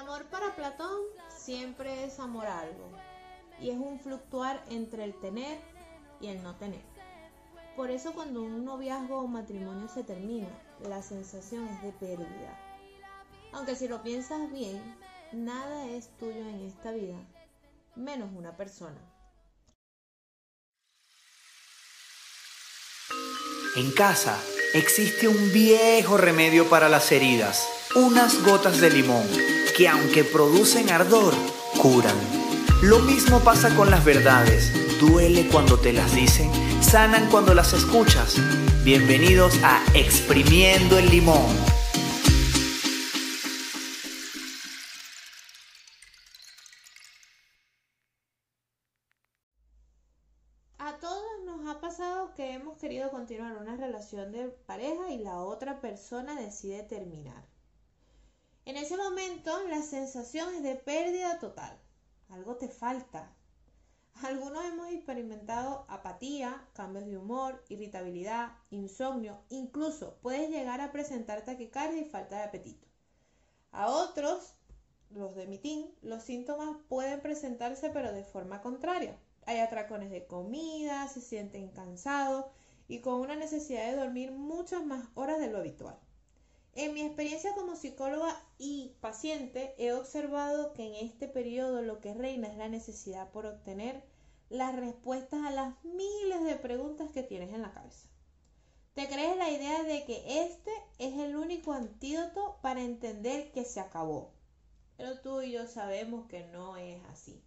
amor para Platón siempre es amor a algo y es un fluctuar entre el tener y el no tener. Por eso cuando un noviazgo o matrimonio se termina, la sensación es de pérdida. Aunque si lo piensas bien, nada es tuyo en esta vida, menos una persona. En casa existe un viejo remedio para las heridas, unas gotas de limón, que aunque producen ardor, curan. Lo mismo pasa con las verdades, duele cuando te las dicen, sanan cuando las escuchas. Bienvenidos a Exprimiendo el Limón. A todos nos ha pasado que hemos querido continuar una relación de pareja y la otra persona decide terminar. En ese momento la sensación es de pérdida total. Algo te falta. Algunos hemos experimentado apatía, cambios de humor, irritabilidad, insomnio, incluso puedes llegar a presentar taquicardia y falta de apetito. A otros, los de mi team, los síntomas pueden presentarse pero de forma contraria hay atracones de comida, se sienten cansados y con una necesidad de dormir muchas más horas de lo habitual. En mi experiencia como psicóloga y paciente he observado que en este periodo lo que reina es la necesidad por obtener las respuestas a las miles de preguntas que tienes en la cabeza. Te crees la idea de que este es el único antídoto para entender que se acabó. Pero tú y yo sabemos que no es así.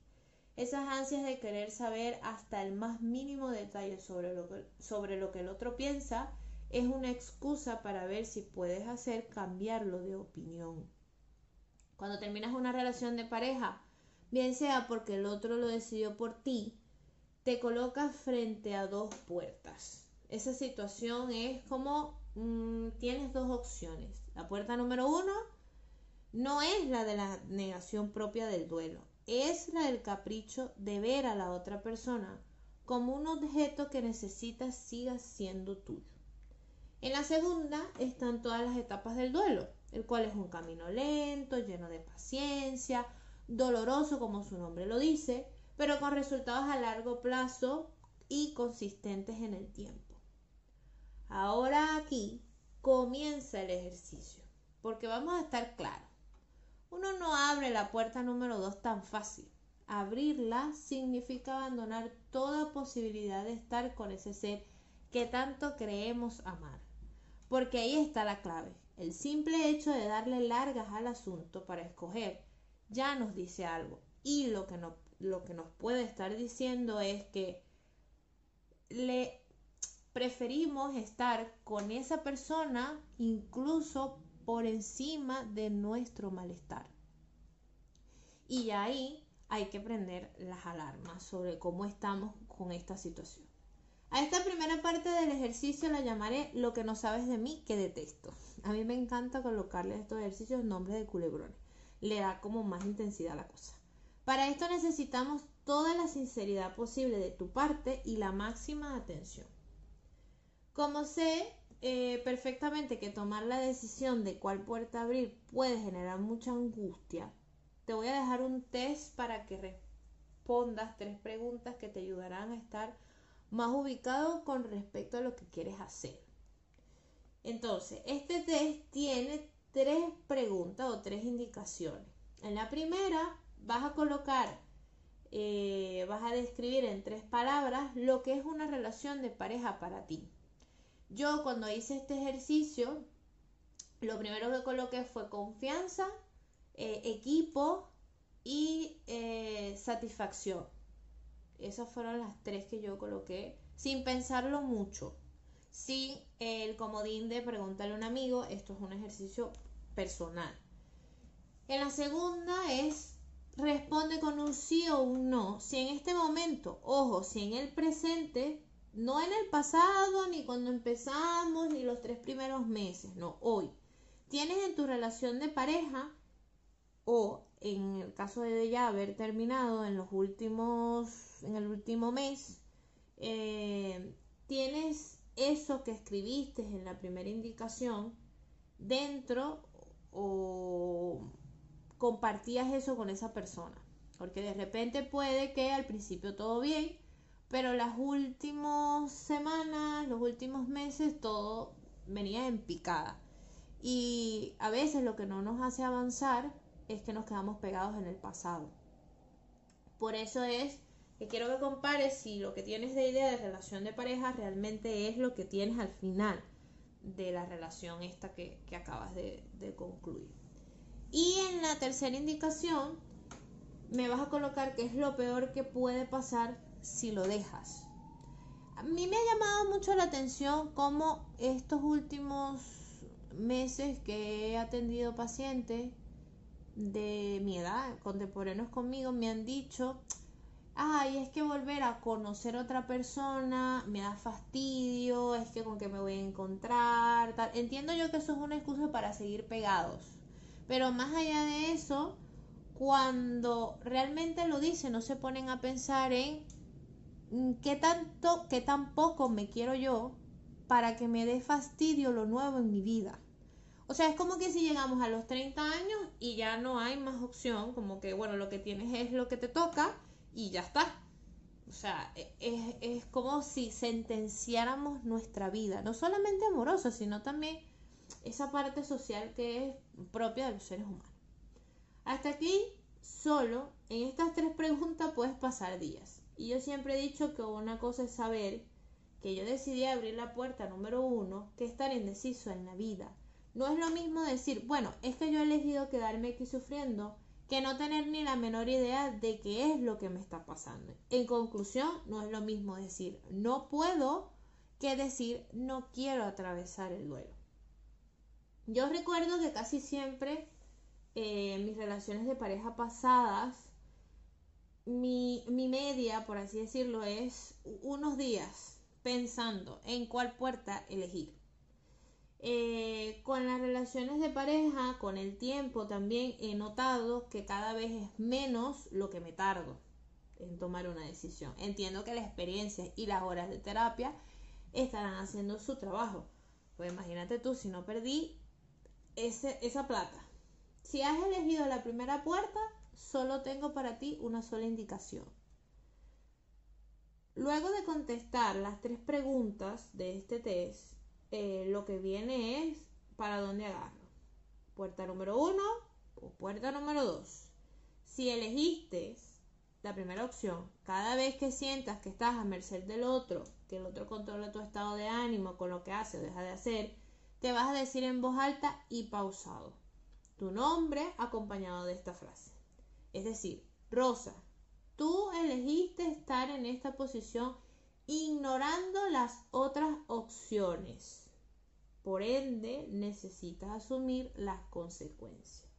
Esas ansias de querer saber hasta el más mínimo detalle sobre lo que, sobre lo que el otro piensa es una excusa para ver si puedes hacer cambiarlo de opinión. Cuando terminas una relación de pareja, bien sea porque el otro lo decidió por ti, te colocas frente a dos puertas. Esa situación es como mm, tienes dos opciones. La puerta número uno no es la de la negación propia del duelo es la del capricho de ver a la otra persona como un objeto que necesitas siga siendo tuyo. En la segunda están todas las etapas del duelo, el cual es un camino lento, lleno de paciencia, doloroso como su nombre lo dice, pero con resultados a largo plazo y consistentes en el tiempo. Ahora aquí comienza el ejercicio, porque vamos a estar claros. Uno no abre la puerta número dos tan fácil. Abrirla significa abandonar toda posibilidad de estar con ese ser que tanto creemos amar. Porque ahí está la clave. El simple hecho de darle largas al asunto para escoger ya nos dice algo. Y lo que, no, lo que nos puede estar diciendo es que le preferimos estar con esa persona incluso por encima de nuestro malestar. Y ahí hay que prender las alarmas sobre cómo estamos con esta situación. A esta primera parte del ejercicio la llamaré lo que no sabes de mí que detesto. A mí me encanta colocarle a estos ejercicios nombres de culebrones. Le da como más intensidad a la cosa. Para esto necesitamos toda la sinceridad posible de tu parte y la máxima atención. Como sé eh, perfectamente que tomar la decisión de cuál puerta abrir puede generar mucha angustia, te voy a dejar un test para que respondas tres preguntas que te ayudarán a estar más ubicado con respecto a lo que quieres hacer. Entonces, este test tiene tres preguntas o tres indicaciones. En la primera vas a colocar, eh, vas a describir en tres palabras lo que es una relación de pareja para ti. Yo cuando hice este ejercicio, lo primero que coloqué fue confianza, eh, equipo y eh, satisfacción. Esas fueron las tres que yo coloqué sin pensarlo mucho. Sin el comodín de preguntarle a un amigo, esto es un ejercicio personal. En la segunda es responde con un sí o un no. Si en este momento, ojo, si en el presente no en el pasado, ni cuando empezamos, ni los tres primeros meses, no, hoy. Tienes en tu relación de pareja o en el caso de ya haber terminado en los últimos, en el último mes, eh, tienes eso que escribiste en la primera indicación dentro o compartías eso con esa persona. Porque de repente puede que al principio todo bien, pero las últimas semanas, los últimos meses, todo venía en picada. Y a veces lo que no nos hace avanzar es que nos quedamos pegados en el pasado. Por eso es que quiero que compares si lo que tienes de idea de relación de pareja realmente es lo que tienes al final de la relación esta que, acabas de, de concluir. Y en la tercera indicación me vas a colocar que es lo peor que puede pasar si lo dejas. A mí me ha llamado mucho la atención cómo estos últimos meses que he atendido pacientes de mi edad, contemporáneos conmigo, me han dicho, ay, es que volver a conocer a otra persona me da fastidio, es que con qué me voy a encontrar. Entiendo yo que eso es una excusa para seguir pegados, pero más allá de eso, cuando realmente lo dicen, no se ponen a pensar en mm, qué tanto, qué tan poco me quiero yo para que me dé fastidio lo nuevo en mi vida. O sea, es como que si llegamos a los 30 años y ya no hay más opción, como que, bueno, lo que tienes es lo que te toca y ya está. O sea, e, es, es como si sentenciáramos nuestra vida, no solamente amorosa, sino también esa parte social que es propia de los seres humanos. Hasta aquí, solo en estas tres preguntas puedes pasar días. Y yo siempre he dicho que una cosa es saber que yo decidí abrir la puerta número uno que estar indeciso en la vida. No es lo mismo decir, bueno, es que yo he elegido quedarme aquí sufriendo que no tener ni la menor idea de qué es lo que me está pasando. En conclusión, no es lo mismo decir no puedo que decir no quiero atravesar el duelo. Yo recuerdo que casi siempre eh, en mis relaciones de pareja pasadas, mi, mi media, por así decirlo, es unos días pensando en cuál puerta elegir. Eh, con las relaciones de pareja, con el tiempo también he notado que cada vez es menos lo que me tardo en tomar una decisión. Entiendo que la experiencia y las horas de terapia estarán haciendo su trabajo. Pues imagínate tú, si no perdí ese, esa plata. Si has elegido la primera puerta, solo tengo para ti una sola indicación. Luego de contestar las tres preguntas de este test, eh, lo que viene es para dónde agarro. Puerta número uno o puerta número dos. Si elegiste la primera opción, cada vez que sientas que estás a merced del otro, que el otro controla tu estado de ánimo con lo que hace o deja de hacer, te vas a decir en voz alta y pausado tu nombre acompañado de esta frase. Es decir, Rosa, tú elegiste estar en esta posición ignorando las otras opciones. Por ende, necesitas asumir las consecuencias.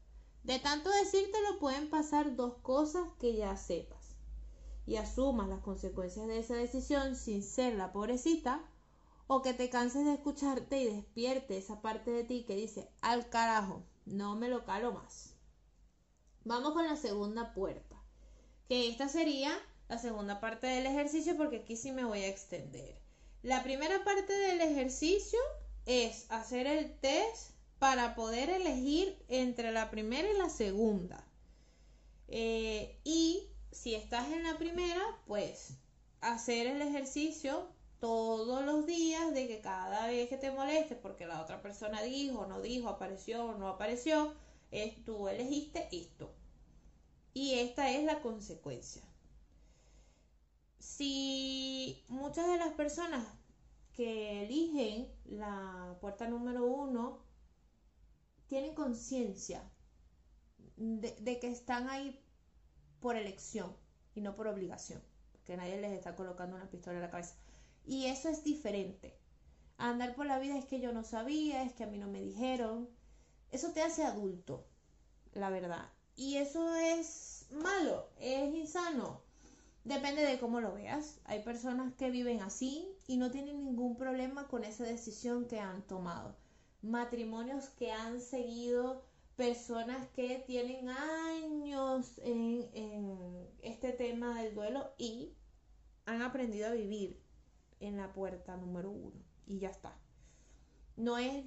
De tanto decírtelo pueden pasar dos cosas que ya sepas y asumas las consecuencias de esa decisión sin ser la pobrecita o que te canses de escucharte y despierte esa parte de ti que dice al carajo, no me lo calo más. Vamos con la segunda puerta, que esta sería la segunda parte del ejercicio porque aquí sí me voy a extender. La primera parte del ejercicio es hacer el test para poder elegir entre la primera y la segunda. Eh, y si estás en la primera, pues hacer el ejercicio todos los días de que cada vez que te moleste porque la otra persona dijo, no dijo, apareció o no apareció, tú elegiste esto. Y esta es la consecuencia. Si muchas de las personas que eligen la puerta número uno tienen conciencia de, que están ahí por elección y no por obligación, que nadie les está colocando una pistola en la cabeza. Y eso es diferente. Andar por la vida es que yo no sabía, es que a mí no me dijeron. Eso te hace adulto, la verdad. Y eso es malo, es insano. Depende de cómo lo veas. Hay personas que viven así y no tienen ningún problema con esa decisión que han tomado. Matrimonios que han seguido, personas que tienen años en, este tema del duelo y han aprendido a vivir en la puerta número uno. Y ya está. No es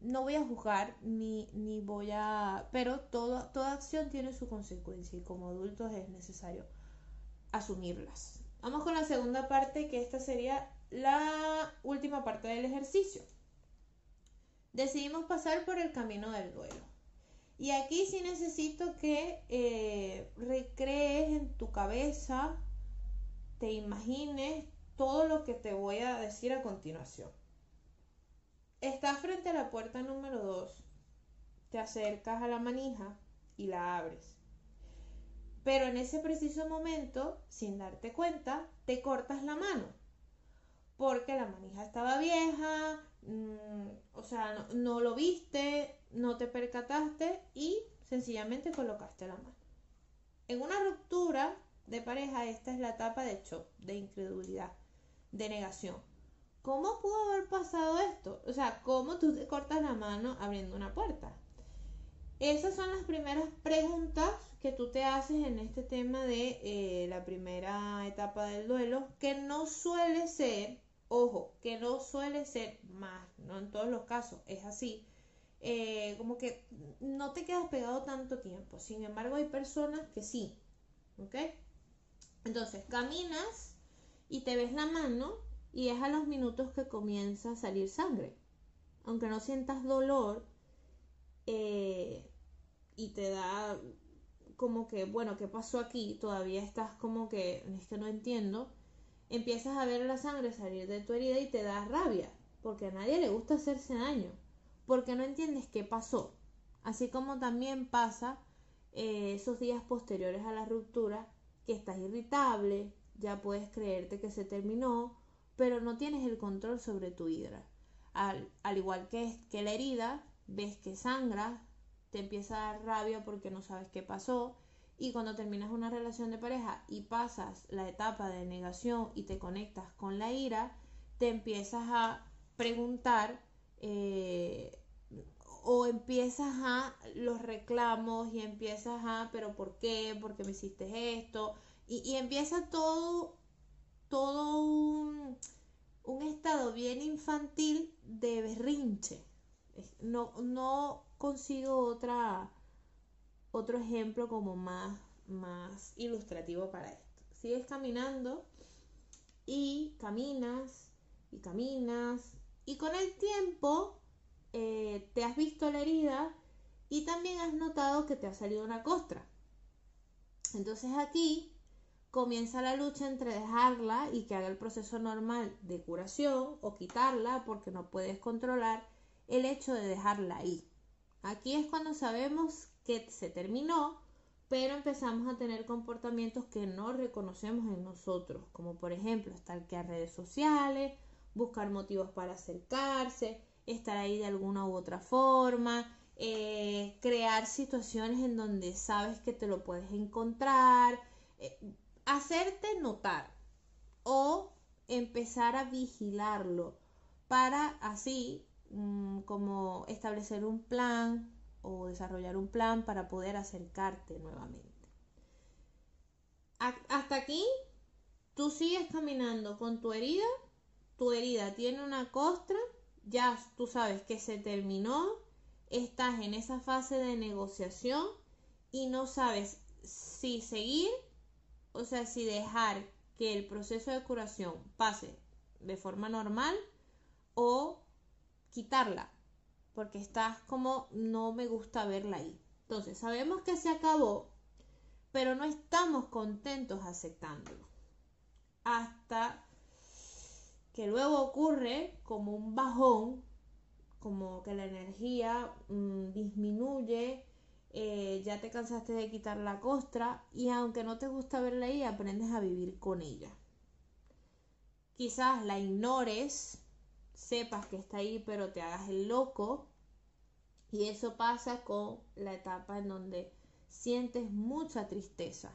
no voy a juzgar ni, ni voy a... Pero todo, toda acción tiene su consecuencia y como adultos es necesario asumirlas. Vamos con la segunda parte, que esta sería la última parte del ejercicio. Decidimos pasar por el camino del duelo. Y aquí sí necesito que eh, recrees en tu cabeza, te imagines todo lo que te voy a decir a continuación. Estás frente a la puerta número 2. Te acercas a la manija y la abres. Pero en ese preciso momento, sin darte cuenta, te cortas la mano. Porque la manija estaba vieja, mm, o sea, no, lo viste, no te percataste y sencillamente colocaste la mano. En una ruptura de pareja, esta es la etapa de shock, de incredulidad, de negación. ¿Cómo pudo haber pasado esto? O sea, ¿cómo tú te cortas la mano abriendo una puerta? Esas son las primeras preguntas que tú te haces en este tema de eh, la primera etapa del duelo, que no suele ser, ojo, que no suele ser más, no en todos los casos, es así, eh, como que no te quedas pegado tanto tiempo. Sin embargo, hay personas que sí, ¿ok? Entonces, caminas y te ves la mano y es a los minutos que comienza a salir sangre. Aunque no sientas dolor, eh, y te da como que, bueno, ¿qué pasó aquí? Todavía estás como que, es que no entiendo. Empiezas a ver la sangre salir de tu herida y te da rabia, porque a nadie le gusta hacerse daño, porque no entiendes qué pasó. Así como también pasa eh, esos días posteriores a la ruptura, que estás irritable, ya puedes creerte que se terminó, pero no tienes el control sobre tu hidra. Al, al igual que, que la herida, ves que sangra, te empieza a dar rabia porque no sabes qué pasó. Y cuando terminas una relación de pareja y pasas la etapa de negación y te conectas con la ira, te empiezas a preguntar eh, o empiezas a los reclamos y empiezas a, pero ¿por qué? ¿Por qué me hiciste esto? Y, y empieza todo, todo un, un estado bien infantil de berrinche. No, no consigo otra, otro ejemplo como más, más ilustrativo para esto. Sigues caminando y caminas y caminas y con el tiempo eh, te has visto la herida y también has notado que te ha salido una costra. Entonces aquí comienza la lucha entre dejarla y que haga el proceso normal de curación o quitarla porque no puedes controlar el hecho de dejarla ahí. Aquí es cuando sabemos que se terminó, pero empezamos a tener comportamientos que no reconocemos en nosotros, como por ejemplo stalkear redes sociales, buscar motivos para acercarse, estar ahí de alguna u otra forma, eh, crear situaciones en donde sabes que te lo puedes encontrar, eh, hacerte notar o empezar a vigilarlo para así Mm, como establecer un plan o desarrollar un plan para poder acercarte nuevamente. hasta aquí, tú sigues caminando con tu herida, tu herida tiene una costra, ya tú sabes que se terminó, estás en esa fase de negociación y no sabes si seguir, o sea, si dejar que el proceso de curación pase de forma normal o quitarla, porque estás como no me gusta verla ahí. Entonces, sabemos que se acabó, pero no estamos contentos aceptándolo. Hasta que luego ocurre como un bajón, como que la energía mm, disminuye, eh, ya te cansaste de quitar la costra y aunque no te gusta verla ahí, aprendes a vivir con ella. Quizás la ignores sepas que está ahí, pero te hagas el loco. Y eso pasa con la etapa en donde sientes mucha tristeza.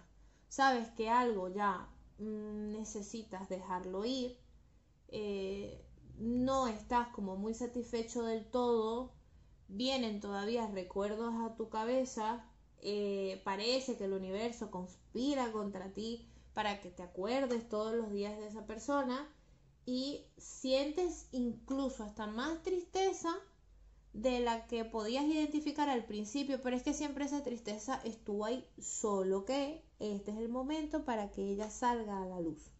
Sabes que algo ya mm, necesitas dejarlo ir. Eh, no estás como muy satisfecho del todo. Vienen todavía recuerdos a tu cabeza. Eh, parece que el universo conspira contra ti para que te acuerdes todos los días de esa persona y sientes incluso hasta más tristeza de la que podías identificar al principio, pero es que siempre esa tristeza estuvo ahí, solo que este es el momento para que ella salga a la luz.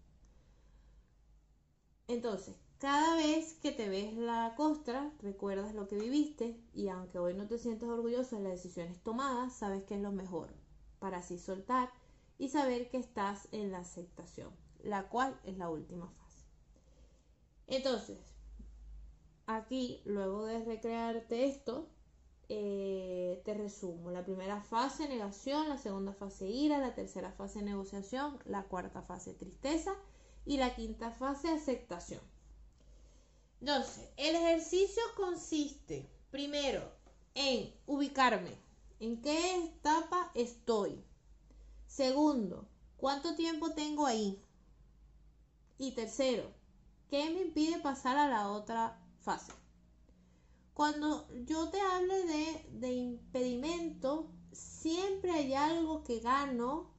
Entonces, cada vez que te ves la costra, recuerdas lo que viviste y aunque hoy no te sientas orgulloso de las decisiones tomadas, sabes que es lo mejor para así soltar y saber que estás en la aceptación, la cual es la última fase. Entonces, aquí, luego de recrearte esto, eh, te resumo. La primera fase, negación, la segunda fase, ira, la tercera fase, negociación, la cuarta fase, tristeza y la quinta fase, aceptación. Entonces, el ejercicio consiste, primero, en ubicarme. ¿En qué etapa estoy? Segundo, ¿cuánto tiempo tengo ahí? Y tercero, ¿qué me impide pasar a la otra fase? Cuando yo te hable de, de impedimento, siempre hay algo que gano,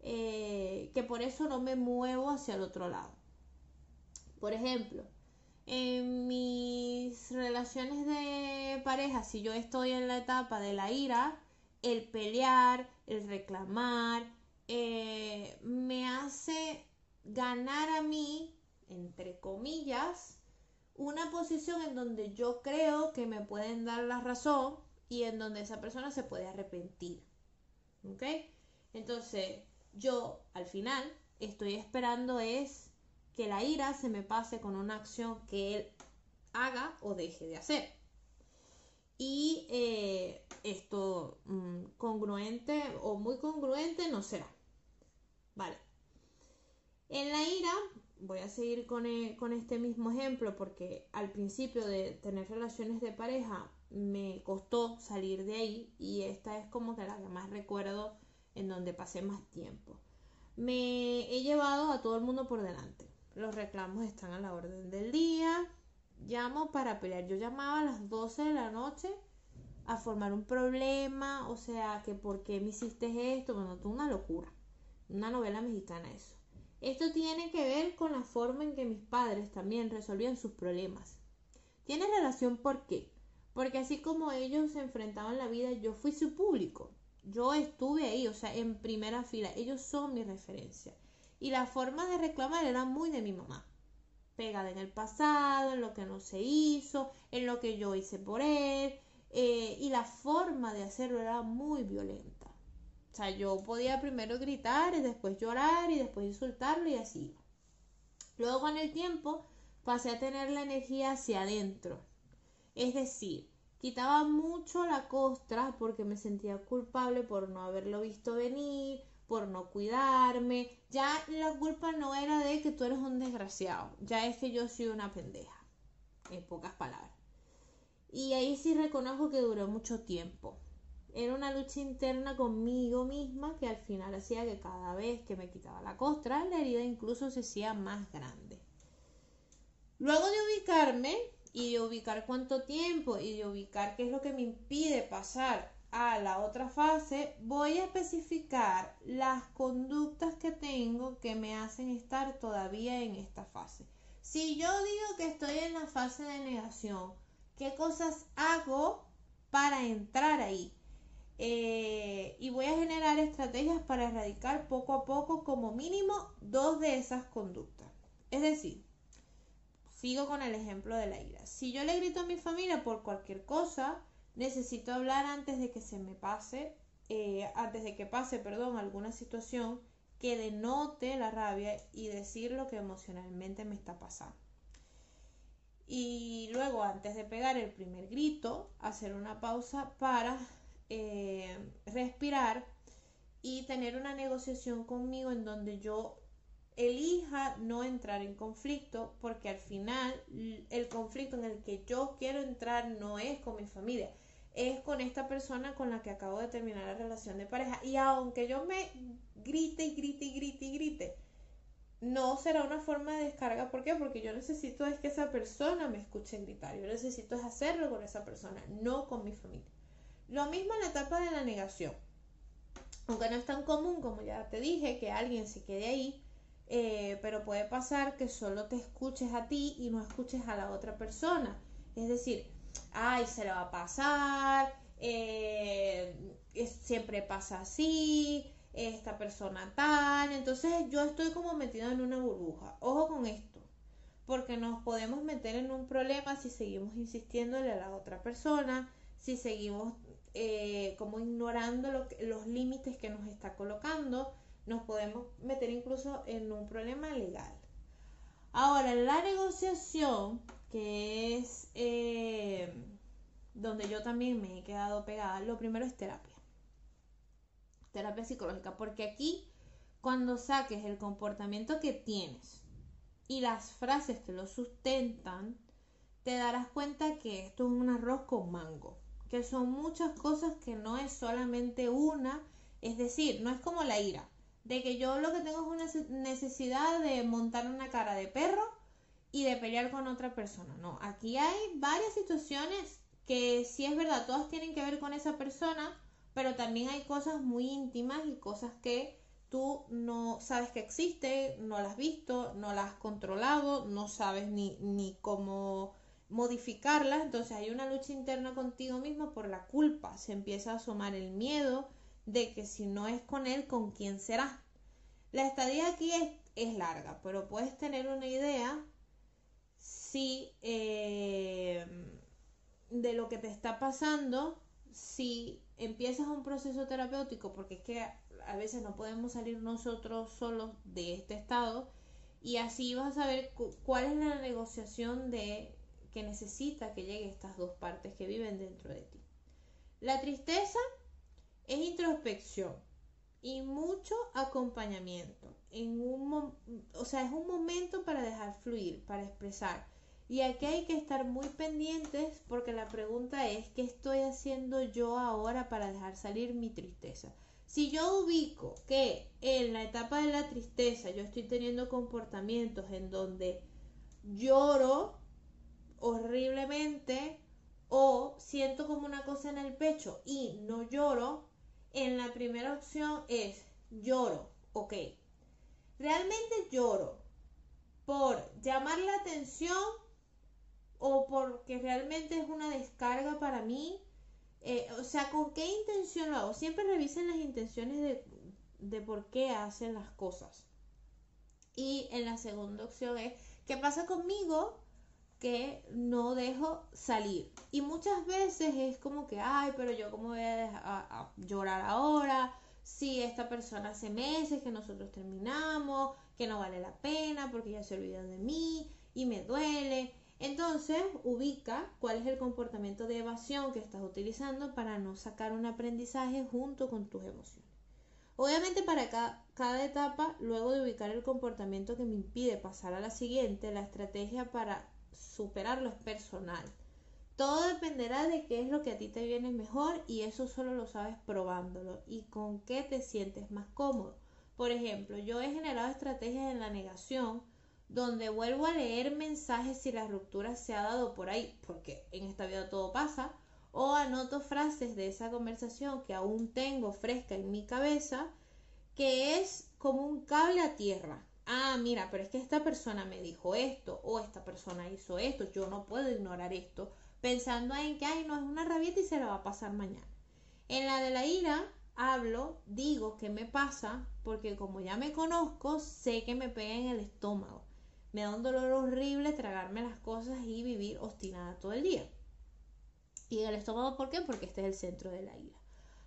eh, que por eso no me muevo hacia el otro lado. Por ejemplo, en mis relaciones de pareja, si yo estoy en la etapa de la ira, el pelear, el reclamar, eh, me hace ganar a mí, entre comillas, una posición en donde yo creo que me pueden dar la razón y en donde esa persona se puede arrepentir. ¿Ok? Entonces, yo al final estoy esperando es que la ira se me pase con una acción que él haga o deje de hacer. Y eh, esto mm, congruente o muy congruente no será. Vale. En la ira, voy a seguir con, e, con este mismo ejemplo porque al principio de tener relaciones de pareja me costó salir de ahí y esta es como que la que más recuerdo en donde pasé más tiempo. Me he llevado a todo el mundo por delante los reclamos están a la orden del día. Llamo para pelear. Yo llamaba a las 12 de la noche a formar un problema, o sea, que por qué me hiciste esto, bueno, tú una locura. Una novela mexicana eso. Esto tiene que ver con la forma en que mis padres también resolvían sus problemas. Tiene relación por qué? Porque así como ellos se enfrentaban la vida, yo fui su público. Yo estuve ahí, o sea, en primera fila. Ellos son mi referencia. Y la forma de reclamar era muy de mi mamá. Pegada en el pasado, en lo que no se hizo, en lo que yo hice por él. Eh, y la forma de hacerlo era muy violenta. O sea, yo podía primero gritar y después llorar y después insultarlo y así. Luego con el tiempo pasé a tener la energía hacia adentro. Es decir, quitaba mucho la costra porque me sentía culpable por no haberlo visto venir, por no cuidarme. Ya la culpa no era de que tú eres un desgraciado, ya es que yo soy una pendeja, en pocas palabras. Y ahí sí reconozco que duró mucho tiempo. Era una lucha interna conmigo misma que al final hacía que cada vez que me quitaba la costra, la herida incluso se hacía más grande. Luego de ubicarme y de ubicar cuánto tiempo y de ubicar qué es lo que me impide pasar a la otra fase, voy a especificar las conductas que tengo que me hacen estar todavía en esta fase. Si yo digo que estoy en la fase de negación, ¿qué cosas hago para entrar ahí? Eh, y voy a generar estrategias para erradicar poco a poco como mínimo dos de esas conductas. Es decir, sigo con el ejemplo de la ira. Si yo le grito a mi familia por cualquier cosa, necesito hablar antes de que se me pase, eh, antes de que pase, perdón, alguna situación que denote la rabia y decir lo que emocionalmente me está pasando. Y luego, antes de pegar el primer grito, hacer una pausa para eh, respirar y tener una negociación conmigo en donde yo elija no entrar en conflicto porque al final el conflicto en el que yo quiero entrar no es con mi familia, es con esta persona con la que acabo de terminar la relación de pareja. Y aunque yo me grite y grite y grite y grite, no será una forma de descarga. ¿Por qué? Porque yo necesito es que esa persona me escuche gritar. Yo necesito es hacerlo con esa persona, no con mi familia. Lo mismo en la etapa de la negación. Aunque no es tan común, como ya te dije, que alguien se quede ahí, eh, pero puede pasar que solo te escuches a ti y no escuches a la otra persona. Es decir, ay, se le va a pasar, eh, siempre pasa así, esta persona tal. Entonces yo estoy como metido en una burbuja. Ojo con esto, porque nos podemos meter en un problema si seguimos insistiéndole a la otra persona, si seguimos eh, como ignorando los límites que nos está colocando, nos podemos meter incluso en un problema legal. Ahora, la negociación, que es eh, donde yo también me he quedado pegada, lo primero es terapia. Terapia psicológica, porque aquí cuando saques el comportamiento que tienes y las frases que lo sustentan, te darás cuenta que esto es un arroz con mango, que son muchas cosas que no es solamente una, es decir, no es como la ira, de que yo lo que tengo es una necesidad de montar una cara de perro y de pelear con otra persona. No, aquí hay varias situaciones que sí es verdad, todas tienen que ver con esa persona, pero también hay cosas muy íntimas y cosas que tú no sabes que existen, no las has visto, no las has controlado, no sabes ni, ni cómo modificarlas, entonces hay una lucha interna contigo mismo por la culpa, se empieza a asomar el miedo, de que si no es con él, ¿con quién será? La estadía aquí es, larga, pero puedes tener una idea si eh, de lo que te está pasando, si empiezas un proceso terapéutico, porque es que a veces no podemos salir nosotros solos de este estado, y así vas a saber cuál es la negociación de que necesita que lleguen estas dos partes que viven dentro de ti. La tristeza es introspección y mucho acompañamiento. En un, o sea, es un momento para dejar fluir, para expresar. Y aquí hay que estar muy pendientes porque la pregunta es, ¿qué estoy haciendo yo ahora para dejar salir mi tristeza? Si yo ubico que en la etapa de la tristeza yo estoy teniendo comportamientos en donde lloro horriblemente o siento como una cosa en el pecho y no lloro, en la primera opción es lloro, ok. Realmente lloro por llamar la atención o porque realmente es una descarga para mí. Eh, o sea, ¿con qué intención lo hago? Siempre revisen las intenciones de, de por qué hacen las cosas. Y en la segunda opción es, ¿qué pasa conmigo? Que no dejo salir. Y muchas veces es como que, ay, pero yo cómo voy a, llorar ahora, si esta persona hace meses que nosotros terminamos, que no vale la pena porque ya se olvidó de mí y me duele. Entonces, ubica cuál es el comportamiento de evasión que estás utilizando para no sacar un aprendizaje junto con tus emociones. Obviamente para cada, cada etapa, luego de ubicar el comportamiento que me impide pasar a la siguiente, la estrategia para superarlo es personal. Todo dependerá de qué es lo que a ti te viene mejor y eso solo lo sabes probándolo y con qué te sientes más cómodo. Por ejemplo, yo he generado estrategias en la negación donde vuelvo a leer mensajes si la ruptura se ha dado por ahí, porque en esta vida todo pasa, o anoto frases de esa conversación que aún tengo fresca en mi cabeza, que es como un cable a tierra ah, mira, pero es que esta persona me dijo esto o esta persona hizo esto, yo no puedo ignorar esto, pensando en que, ay, no es una rabieta y se la va a pasar mañana. En la de la ira, hablo, digo qué me pasa, porque como ya me conozco, sé que me pega en el estómago. Me da un dolor horrible tragarme las cosas y vivir obstinada todo el día. Y en el estómago, ¿por qué? Porque este es el centro de la ira.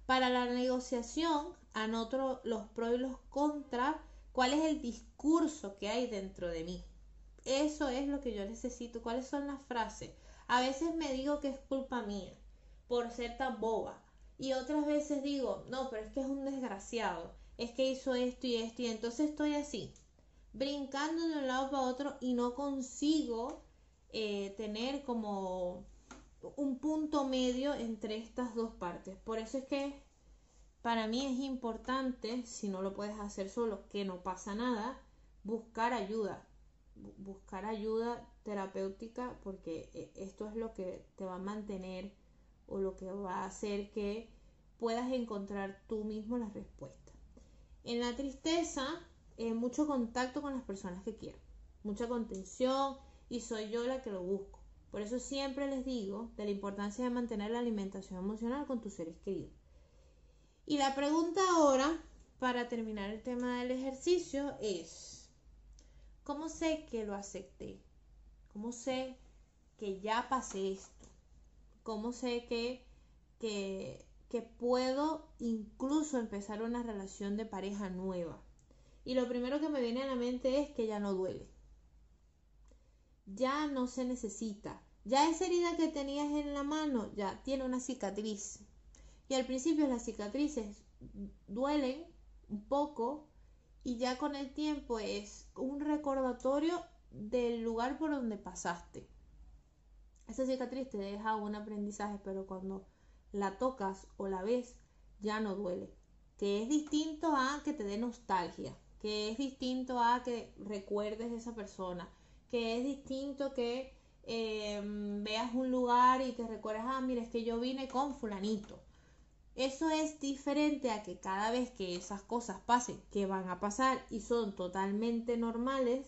Para la negociación, anoto los pros y los contras cuál es el discurso que hay dentro de mí. Eso es lo que yo necesito. ¿Cuáles son las frases? A veces me digo que es culpa mía por ser tan boba. Y otras veces digo, no, pero es que es un desgraciado. Es que hizo esto y esto. Y entonces estoy así, brincando de un lado para otro y no consigo eh, tener como un punto medio entre estas dos partes. Por eso es que para mí es importante, si no lo puedes hacer solo, que no pasa nada, buscar ayuda, buscar ayuda terapéutica porque eh, esto es lo que te va a mantener o lo que va a hacer que puedas encontrar tú mismo la respuesta. En la tristeza, eh, mucho contacto con las personas que quiero, mucha contención y soy yo la que lo busco. Por eso siempre les digo de la importancia de mantener la alimentación emocional con tus seres queridos. Y la pregunta ahora, para terminar el tema del ejercicio, es, ¿cómo sé que lo acepté? ¿Cómo sé que ya pasé esto? ¿Cómo sé que, que, puedo incluso empezar una relación de pareja nueva? Y lo primero que me viene a la mente es que ya no duele ya no se necesita. Ya esa herida que tenías en la mano ya tiene una cicatriz. Y al principio las cicatrices duelen un poco y ya con el tiempo es un recordatorio del lugar por donde pasaste. Esa cicatriz te deja un aprendizaje, pero cuando la tocas o la ves, ya no duele. Que es distinto a que te dé nostalgia, que es distinto a que recuerdes a esa persona, que es distinto que em, veas un lugar y te recuerdas, ah, mira, es que yo vine con fulanito. Eso es diferente a que cada vez que esas cosas pasen, que van a pasar y son totalmente normales,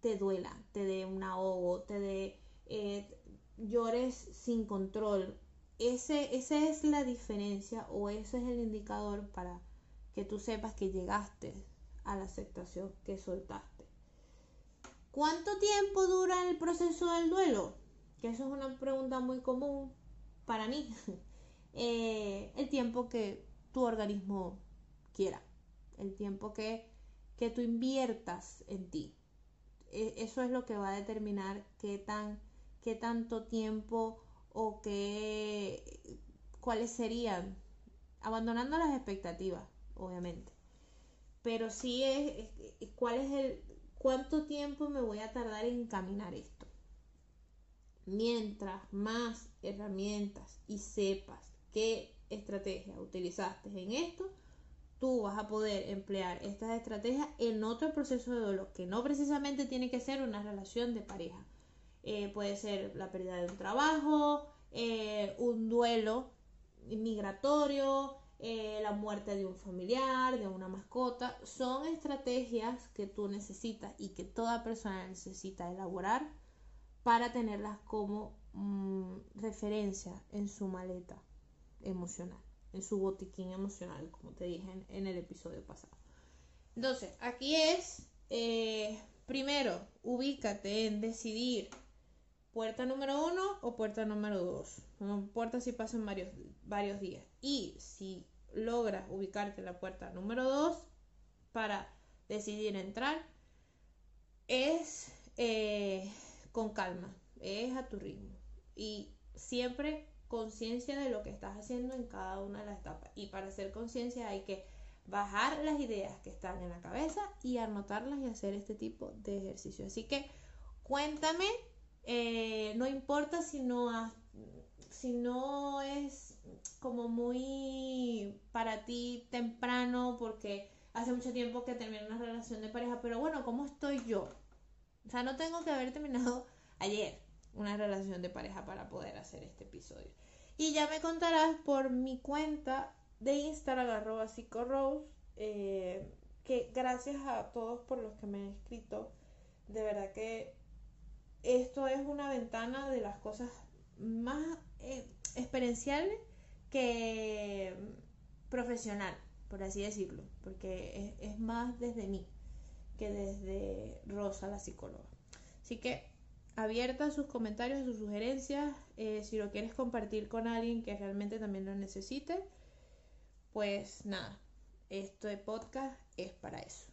te duela, te dé un ahogo, te dé eh, llores sin control. Ese, esa es la diferencia o ese es el indicador para que tú sepas que llegaste a la aceptación que soltaste. ¿Cuánto tiempo dura el proceso del duelo? Que eso es una pregunta muy común para mí. Eh, el tiempo que tu organismo quiera, el tiempo que, que tú inviertas en ti. E, eso es lo que va a determinar qué, tan, qué tanto tiempo o qué, cuáles serían, abandonando las expectativas, obviamente. Pero sí es cuál es el, ¿Cuánto tiempo me voy a tardar en caminar esto? Mientras más herramientas y sepas qué estrategia utilizaste en esto, tú vas a poder emplear estas estrategias en otro proceso de dolor, que no precisamente tiene que ser una relación de pareja. Eh, puede ser la pérdida de un trabajo, eh, un duelo migratorio, eh, la muerte de un familiar, de una mascota, son estrategias que tú necesitas y que toda persona necesita elaborar para tenerlas como mm, referencia en su maleta emocional, en su botiquín emocional, como te dije en, el episodio pasado. Entonces, aquí es, eh, primero, ubícate en decidir puerta número uno o puerta número dos. Puerta si pasan varios, varios días. Y si logras ubicarte en la puerta número 2 para decidir entrar, es eh, con calma, es a tu ritmo y siempre conciencia de lo que estás haciendo en cada una de las etapas. Y para hacer conciencia hay que bajar las ideas que están en la cabeza y anotarlas y hacer este tipo de ejercicio. Así que cuéntame, eh, no importa si no, si no es como muy para ti temprano porque hace mucho tiempo que terminé una relación de pareja, pero bueno, ¿cómo estoy yo? O sea, no tengo que haber terminado ayer una relación de pareja para poder hacer este episodio. Y ya me contarás por mi cuenta de Instagram, arroba psicorose, eh, que gracias a todos por los que me han escrito. De verdad que esto es una ventana de las cosas más eh, experienciales que profesional, por así decirlo, porque es, más desde mí que desde Rosa, la psicóloga. Así que abierta sus comentarios, a sus sugerencias, eh, si lo quieres compartir con alguien que realmente también lo necesite, pues nada, este podcast es para eso.